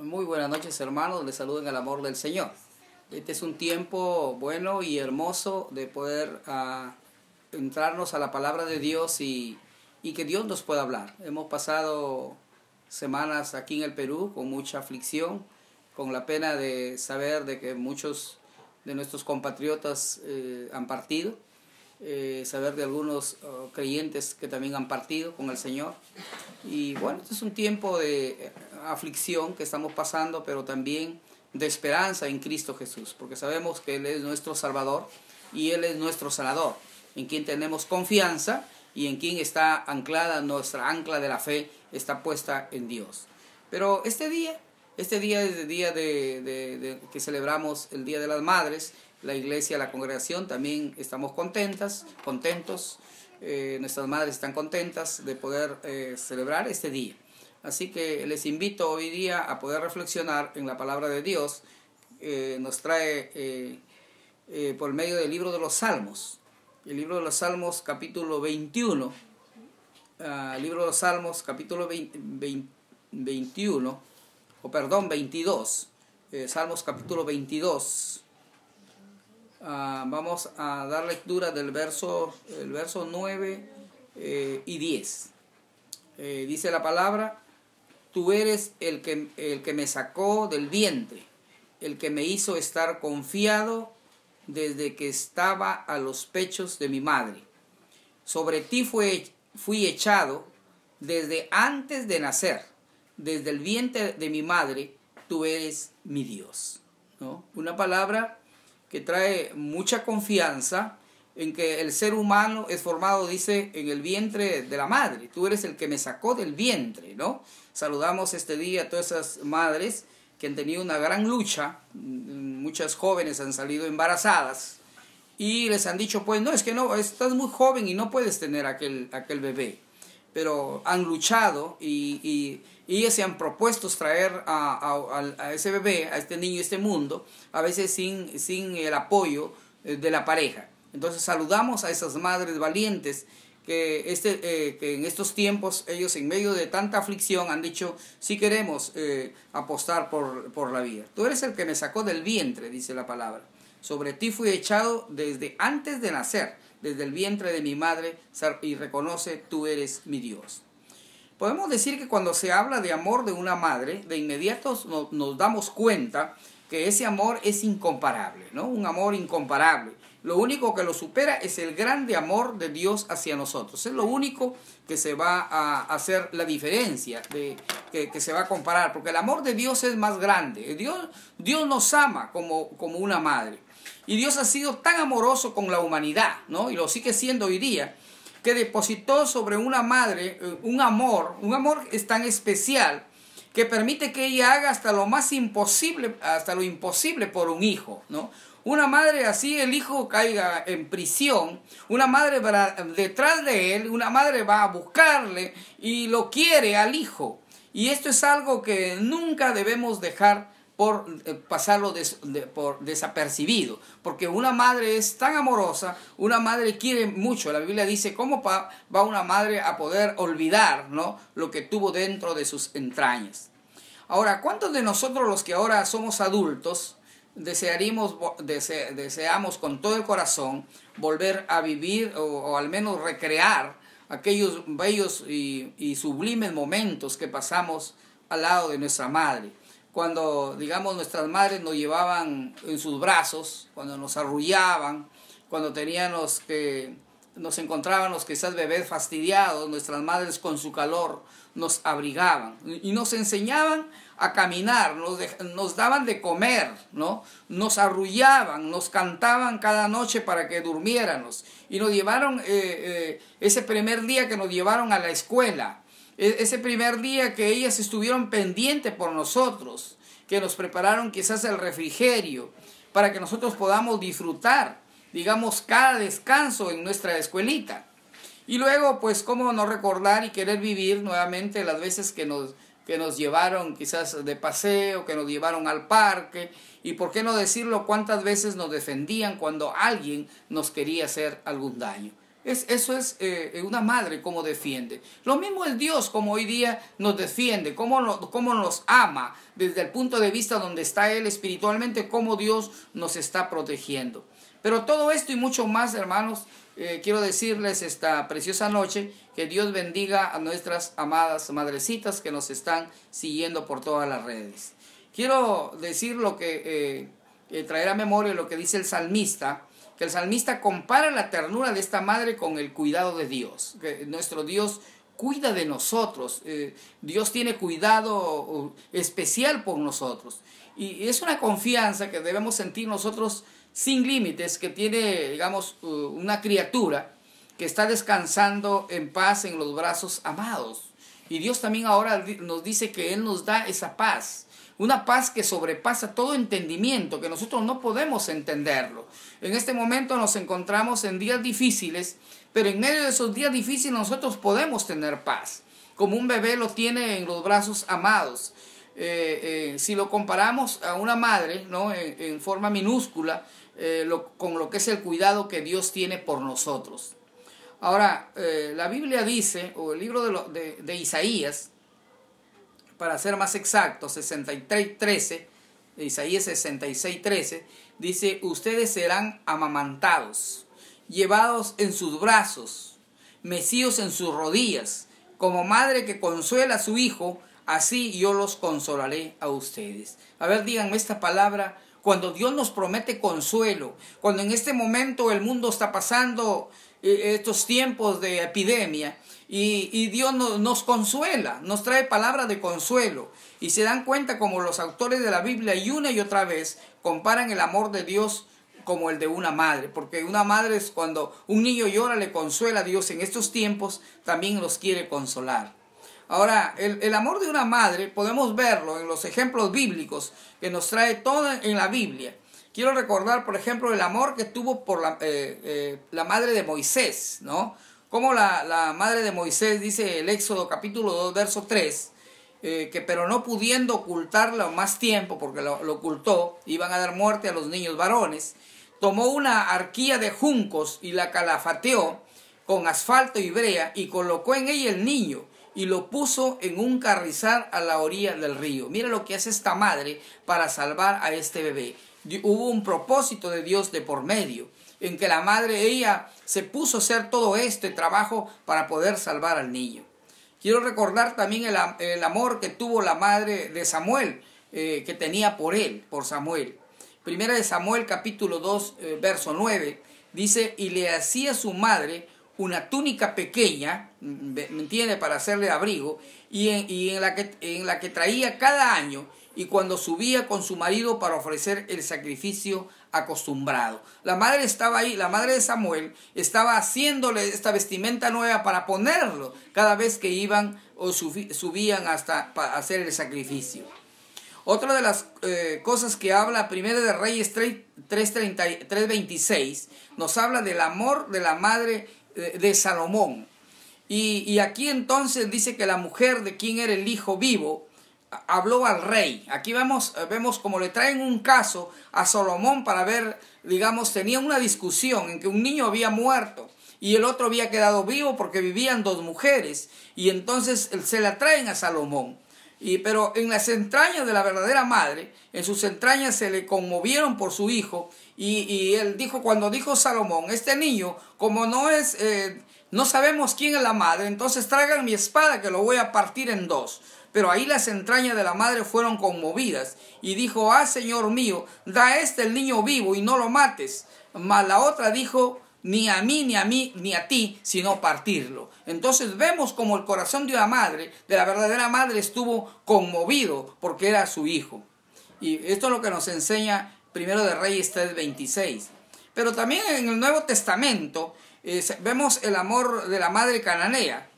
Muy buenas noches hermanos, les saludo en el amor del Señor. Este es un tiempo bueno y hermoso de poder uh, entrarnos a la palabra de Dios y, y, que Dios nos pueda hablar. Hemos pasado semanas aquí en el Perú con mucha aflicción, con la pena de saber de que muchos de nuestros compatriotas eh, han partido, eh, saber de algunos uh, creyentes que también han partido con el Señor. Y bueno, este es un tiempo de aflicción que estamos pasando, pero también de esperanza en Cristo Jesús, porque sabemos que Él es nuestro Salvador y Él es nuestro sanador, en quien tenemos confianza y en quien está anclada nuestra ancla de la fe, está puesta en Dios. Pero este día, este día es el día de, de que celebramos el Día de las Madres, la iglesia, la congregación, también estamos contentas, contentos, eh, nuestras madres están contentas de poder eh, celebrar este día. Así que les invito hoy día a poder reflexionar en la palabra de Dios. Eh, nos trae por medio del libro de los Salmos. El libro de los Salmos capítulo 21. Uh, el libro de los Salmos capítulo 20, 20, 21. O perdón, 22. Salmos capítulo 22. Uh, vamos a dar lectura del verso, el verso 9 y 10. dice la palabra, Tú eres el que, el que me sacó del vientre, el que me hizo estar confiado desde que estaba a los pechos de mi madre. Sobre ti fue, fui echado desde antes de nacer, desde el vientre de mi madre, tú eres mi Dios. ¿no? Una palabra que trae mucha confianza en que el ser humano es formado, dice, en el vientre de la madre. Tú eres el que me sacó del vientre, ¿no? Saludamos este día a todas esas madres que han tenido una gran lucha. Muchas jóvenes han salido embarazadas y les han dicho, pues no, es que no, estás muy joven y no puedes tener aquel, aquel bebé. Pero han luchado y, y, y se han propuesto traer a, a, a, ese bebé, a este niño, a este mundo, a veces sin, sin el apoyo de la pareja. Entonces saludamos a esas madres valientes que, este, eh, que en estos tiempos ellos en medio de tanta aflicción han dicho, sí queremos eh, apostar por, por la vida. Tú eres el que me sacó del vientre, dice la palabra. Sobre ti fui echado desde antes de nacer, desde el vientre de mi madre, y reconoce, tú eres mi Dios. Podemos decir que cuando se habla de amor de una madre, de inmediato nos, nos damos cuenta que ese amor es incomparable, ¿no? Un amor incomparable. Lo único que lo supera es el grande amor de Dios hacia nosotros. Es lo único que se va a hacer la diferencia, de, que, que se va a comparar, porque el amor de Dios es más grande. Dios, Dios nos ama como, como una madre. Y Dios ha sido tan amoroso con la humanidad, ¿no? Y lo sigue siendo hoy día, que depositó sobre una madre un amor, un amor es tan especial que permite que ella haga hasta lo más imposible, hasta lo imposible por un hijo, ¿no? Una madre así, el hijo caiga en prisión, una madre va detrás de él, una madre va a buscarle y lo quiere al hijo. Y esto es algo que nunca debemos dejar por eh, pasarlo por desapercibido, porque una madre es tan amorosa, una madre quiere mucho. La Biblia dice cómo va, una madre a poder olvidar ¿no? lo que tuvo dentro de sus entrañas. Ahora, ¿cuántos de nosotros los que ahora somos adultos desearíamos, dese, deseamos con todo el corazón volver a vivir o, al menos recrear aquellos bellos y, sublimes momentos que pasamos al lado de nuestra madre. Cuando, digamos, nuestras madres nos llevaban en sus brazos, cuando nos arrullaban, cuando teníamos que, nos encontrábamos quizás bebés fastidiados, nuestras madres con su calor nos abrigaban y nos enseñaban a caminar, nos, de, nos daban de comer, ¿no? Nos arrullaban, nos cantaban cada noche para que durmiéramos. Y nos llevaron eh, eh, ese primer día que nos llevaron a la escuela, ese primer día que ellas estuvieron pendientes por nosotros, que nos prepararon quizás el refrigerio, para que nosotros podamos disfrutar, digamos, cada descanso en nuestra escuelita. Y luego, pues, cómo no recordar y querer vivir nuevamente las veces que nos que nos llevaron quizás de paseo, que nos llevaron al parque, y por qué no decirlo cuántas veces nos defendían cuando alguien nos quería hacer algún daño. Es, eso es eh, una madre como defiende. Lo mismo es Dios como hoy día nos defiende, cómo, nos ama desde el punto de vista donde está Él espiritualmente, cómo Dios nos está protegiendo. Pero todo esto y mucho más, hermanos, eh, quiero decirles esta preciosa noche que Dios bendiga a nuestras amadas madrecitas que nos están siguiendo por todas las redes. Quiero decir lo que eh, traer a memoria lo que dice el salmista que el salmista compara la ternura de esta madre con el cuidado de Dios. Que nuestro Dios cuida de nosotros. Eh, Dios tiene cuidado especial por nosotros. Y es una confianza que debemos sentir nosotros sin límites, que tiene, digamos, una criatura que está descansando en paz en los brazos amados. Y Dios también ahora nos dice que Él nos da esa paz una paz que sobrepasa todo entendimiento, que nosotros no podemos entenderlo. En este momento nos encontramos en días difíciles, pero en medio de esos días difíciles nosotros podemos tener paz, como un bebé lo tiene en los brazos amados. Eh, eh, si lo comparamos a una madre, ¿no? en, forma minúscula, eh, con lo que es el cuidado que Dios tiene por nosotros. Ahora, la Biblia dice, o el libro de, de Isaías, para ser más exacto, 63.13, Isaías 66.13, dice, ustedes serán amamantados, llevados en sus brazos, mecidos en sus rodillas, como madre que consuela a su hijo, así yo los consolaré a ustedes. A ver, díganme esta palabra, cuando Dios nos promete consuelo, cuando en este momento el mundo está pasando estos tiempos de epidemia, y, Dios nos, consuela, nos trae palabra de consuelo. Y se dan cuenta como los autores de la Biblia y una y otra vez comparan el amor de Dios como el de una madre, porque una madre es cuando un niño llora, le consuela a Dios en estos tiempos, también los quiere consolar. Ahora, el, amor de una madre podemos verlo en los ejemplos bíblicos que nos trae todo en la Biblia. Quiero recordar, por ejemplo, el amor que tuvo por la, eh, eh, la madre de Moisés, ¿no? Como la, madre de Moisés dice el Éxodo capítulo 2, verso 3, eh, que pero no pudiendo ocultarlo más tiempo, porque lo, ocultó, iban a dar muerte a los niños varones, tomó una arquía de juncos y la calafateó con asfalto y brea y colocó en ella el niño y lo puso en un carrizal a la orilla del río. Mira lo que hace esta madre para salvar a este bebé. Hubo un propósito de Dios de por medio en que la madre, ella se puso a hacer todo este trabajo para poder salvar al niño. Quiero recordar también el, amor que tuvo la madre de Samuel, eh, que tenía por él, por Samuel. Primera de Samuel capítulo 2, eh, verso 9, dice, y le hacía su madre una túnica pequeña, ¿me entiende?, para hacerle abrigo, y, en, la que, en la que traía cada año, y cuando subía con su marido para ofrecer el sacrificio acostumbrado. La madre estaba ahí, la madre de Samuel estaba haciéndole esta vestimenta nueva para ponerlo cada vez que iban o subían hasta hacer el sacrificio. Otra de las eh, cosas que habla Primera de Reyes 3.26 nos habla del amor de la madre eh, de Salomón. Y, y aquí entonces dice que la mujer de quien era el hijo vivo, habló al rey. Aquí vemos, eh, vemos como le traen un caso a Salomón para ver, digamos, tenía una discusión en que un niño había muerto y el otro había quedado vivo porque vivían dos mujeres y entonces se la traen a Salomón. Y, pero en las entrañas de la verdadera madre, en sus entrañas se le conmovieron por su hijo y, y él dijo, cuando dijo Salomón, este niño, como no es, eh, no sabemos quién es la madre, entonces traigan mi espada que lo voy a partir en dos. Pero ahí las entrañas de la madre fueron conmovidas y dijo, ah, Señor mío, da este el niño vivo y no lo mates. Mas la otra dijo, ni a mí, ni a mí, ni a ti, sino partirlo. Entonces vemos como el corazón de la madre, de la verdadera madre, estuvo conmovido porque era su hijo. Y esto es lo que nos enseña primero de Reyes 3:26. Pero también en el Nuevo Testamento eh, vemos el amor de la madre cananea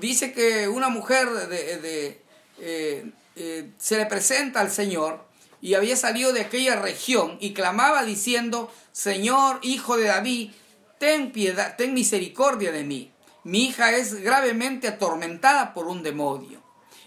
dice que una mujer de, eh, eh, se le presenta al Señor y había salido de aquella región y clamaba diciendo, Señor, hijo de David, ten piedad, ten misericordia de mí. Mi hija es gravemente atormentada por un demonio.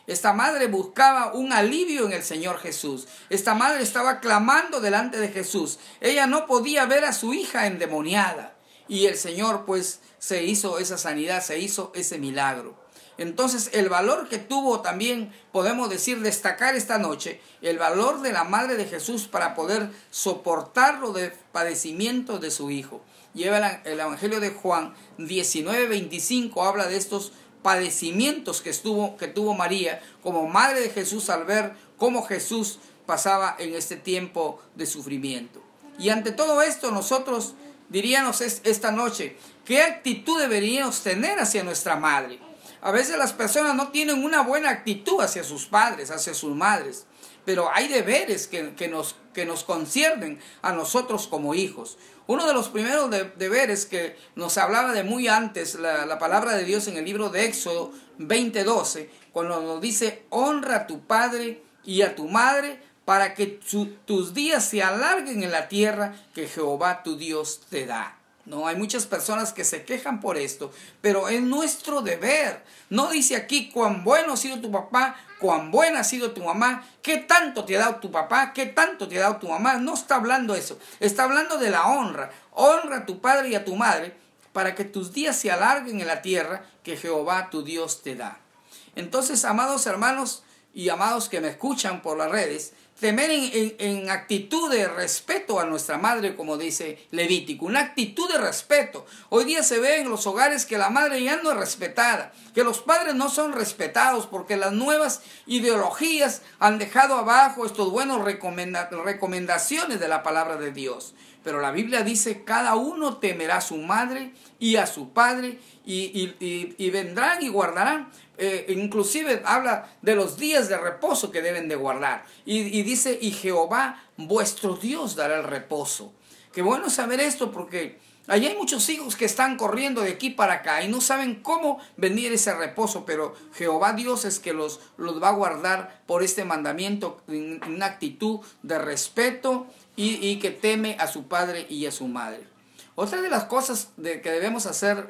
Esta madre buscaba un alivio en el Señor Jesús. Esta madre estaba clamando delante de Jesús. Ella no podía ver a su hija endemoniada. Y el Señor pues se hizo esa sanidad, se hizo ese milagro. Entonces el valor que tuvo también, podemos decir, destacar esta noche, el valor de la Madre de Jesús para poder soportar los de padecimientos de su Hijo. Lleva el Evangelio de Juan 19:25, habla de estos padecimientos que, estuvo, que tuvo María como Madre de Jesús al ver cómo Jesús pasaba en este tiempo de sufrimiento. Y ante todo esto nosotros diríamos esta noche, ¿qué actitud deberíamos tener hacia nuestra madre? A veces las personas no tienen una buena actitud hacia sus padres, hacia sus madres, pero hay deberes que, nos, que nos conciernen a nosotros como hijos. Uno de los primeros deberes que nos hablaba de muy antes la, la palabra de Dios en el libro de Éxodo 20:12, cuando nos dice, honra a tu padre y a tu madre para que tus días se alarguen en la tierra que Jehová tu Dios te da. No, hay muchas personas que se quejan por esto, pero es nuestro deber. No dice aquí cuán bueno ha sido tu papá, cuán buena ha sido tu mamá, qué tanto te ha dado tu papá, qué tanto te ha dado tu mamá. No está hablando eso, está hablando de la honra. Honra a tu padre y a tu madre para que tus días se alarguen en la tierra que Jehová tu Dios te da. Entonces, amados hermanos y amados que me escuchan por las redes, temer en, actitud de respeto a nuestra madre, como dice Levítico, una actitud de respeto. Hoy día se ve en los hogares que la madre ya no es respetada, que los padres no son respetados porque las nuevas ideologías han dejado abajo estos buenos recomendaciones de la palabra de Dios. Pero la Biblia dice, cada uno temerá a su madre y a su padre y, y vendrán y guardarán eh, inclusive habla de los días de reposo que deben de guardar. Y, y, dice, y Jehová vuestro Dios dará el reposo. Qué bueno saber esto porque allí hay muchos hijos que están corriendo de aquí para acá y no saben cómo venir ese reposo, pero Jehová Dios es que los, los va a guardar por este mandamiento en una actitud de respeto y, que teme a su padre y a su madre. Otra de las cosas de, que debemos hacer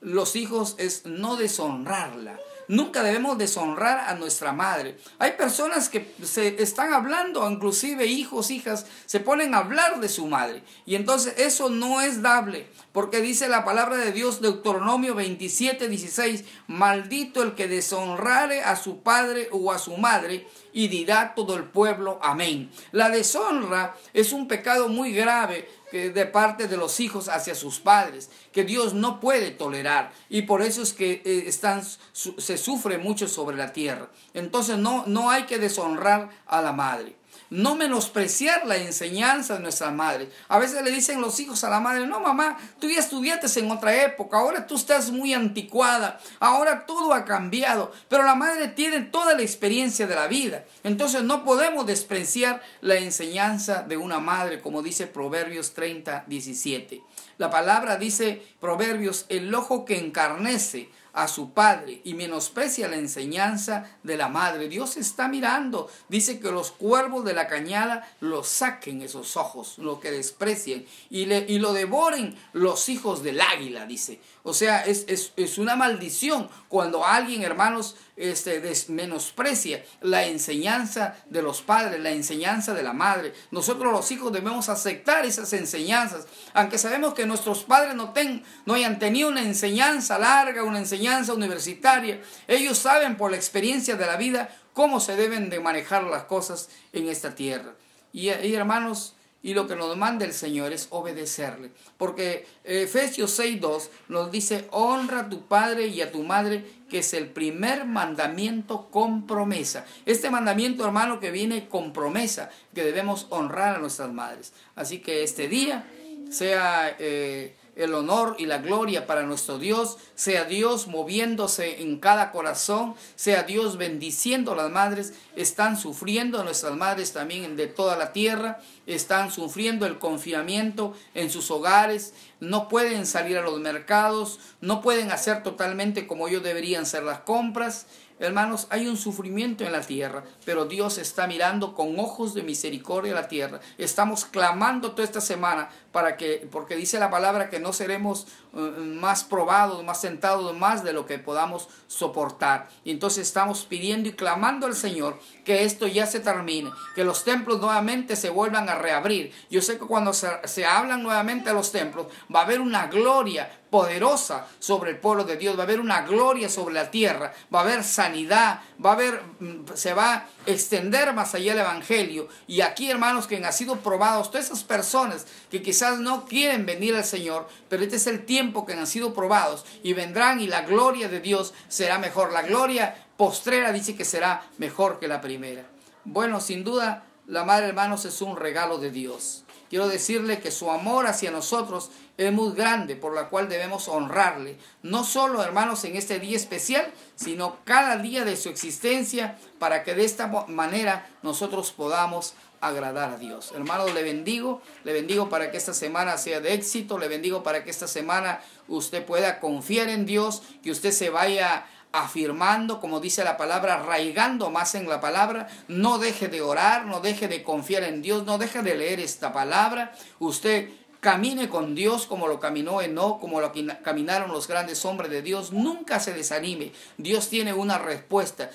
los hijos es no deshonrarla. Nunca debemos deshonrar a nuestra madre. Hay personas que se están hablando, inclusive hijos, hijas, se ponen a hablar de su madre. Y entonces eso no es dable, porque dice la palabra de Dios, Deuteronomio 27, 16, maldito el que deshonrare a su padre o a su madre, y dirá todo el pueblo, amén. La deshonra es un pecado muy grave de parte de los hijos hacia sus padres, que Dios no puede tolerar y por eso es que eh, están, se sufre mucho sobre la tierra. Entonces no, no hay que deshonrar a la madre no menospreciar la enseñanza de nuestra madre. A veces le dicen los hijos a la madre, no mamá, tú ya estudiaste en otra época, ahora tú estás muy anticuada, ahora todo ha cambiado, pero la madre tiene toda la experiencia de la vida. Entonces no podemos despreciar la enseñanza de una madre, como dice Proverbios 30, 17. La palabra dice, Proverbios, el ojo que encarnece a su padre y menosprecia la enseñanza de la madre. Dios está mirando. Dice que los cuervos de la cañada lo saquen esos ojos, lo que desprecien, y, le, y lo devoren los hijos del águila, dice. O sea, es, es, es una maldición cuando alguien, hermanos, este, menosprecia la enseñanza de los padres, la enseñanza de la madre. Nosotros los hijos debemos aceptar esas enseñanzas, aunque sabemos que nuestros padres no, ten, no hayan tenido una enseñanza larga, una enseñanza universitaria. Ellos saben por la experiencia de la vida cómo se deben de manejar las cosas en esta tierra. Y, y hermanos, y lo que nos manda el Señor es obedecerle. Porque Efesios 6.2 nos dice, honra a tu padre y a tu madre, que es el primer mandamiento con promesa. Este mandamiento, hermano, que viene con promesa, que debemos honrar a nuestras madres. Así que este día sea... Eh, el honor y la gloria para nuestro Dios, sea Dios moviéndose en cada corazón, sea Dios bendiciendo a las madres, están sufriendo nuestras madres también de toda la tierra, están sufriendo el confinamiento en sus hogares, no pueden salir a los mercados, no pueden hacer totalmente como ellos deberían ser las compras, Hermanos, hay un sufrimiento en la tierra, pero Dios está mirando con ojos de misericordia la tierra. Estamos clamando toda esta semana para que, porque dice la palabra que no seremos uh, más probados, más sentados, más de lo que podamos soportar. Y entonces estamos pidiendo y clamando al Señor que esto ya se termine, que los templos nuevamente se vuelvan a reabrir. Yo sé que cuando se hablan nuevamente a los templos, va a haber una gloria poderosa sobre el pueblo de Dios, va a haber una gloria sobre la tierra, va a haber sanidad, va a haber, mm, se va a extender más allá el Evangelio. Y aquí, hermanos, que han sido probados, todas esas personas que quizás no quieren venir al Señor, pero este es el tiempo que han sido probados y vendrán y la gloria de Dios será mejor. La gloria postrera dice que será mejor que la primera. Bueno, sin duda, la madre, hermanos, es un regalo de Dios. Quiero decirle que su amor hacia nosotros es muy grande, por la cual debemos honrarle. No solo, hermanos, en este día especial, sino cada día de su existencia, para que de esta manera nosotros podamos agradar a Dios. Hermanos, le bendigo, le bendigo para que esta semana sea de éxito, le bendigo para que esta semana usted pueda confiar en Dios, que usted se vaya afirmando, como dice la palabra, arraigando más en la palabra. No deje de orar, no deje de confiar en Dios, no deje de leer esta palabra. Usted Camine con Dios como lo caminó Enoch, como lo caminaron los grandes hombres de Dios. Nunca se desanime. Dios tiene una respuesta.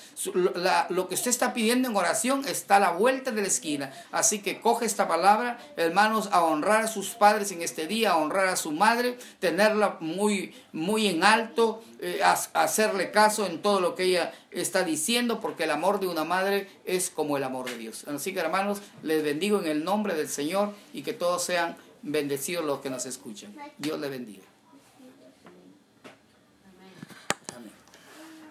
lo que usted está pidiendo en oración está a la vuelta de la esquina. Así que coge esta palabra, hermanos, a honrar a sus padres en este día, a honrar a su madre, tenerla muy, muy en alto, eh, hacerle caso en todo lo que ella está diciendo, porque el amor de una madre es como el amor de Dios. Así que, hermanos, les bendigo en el nombre del Señor y que todos sean bendecidos los que nos escuchan. Dios le bendiga.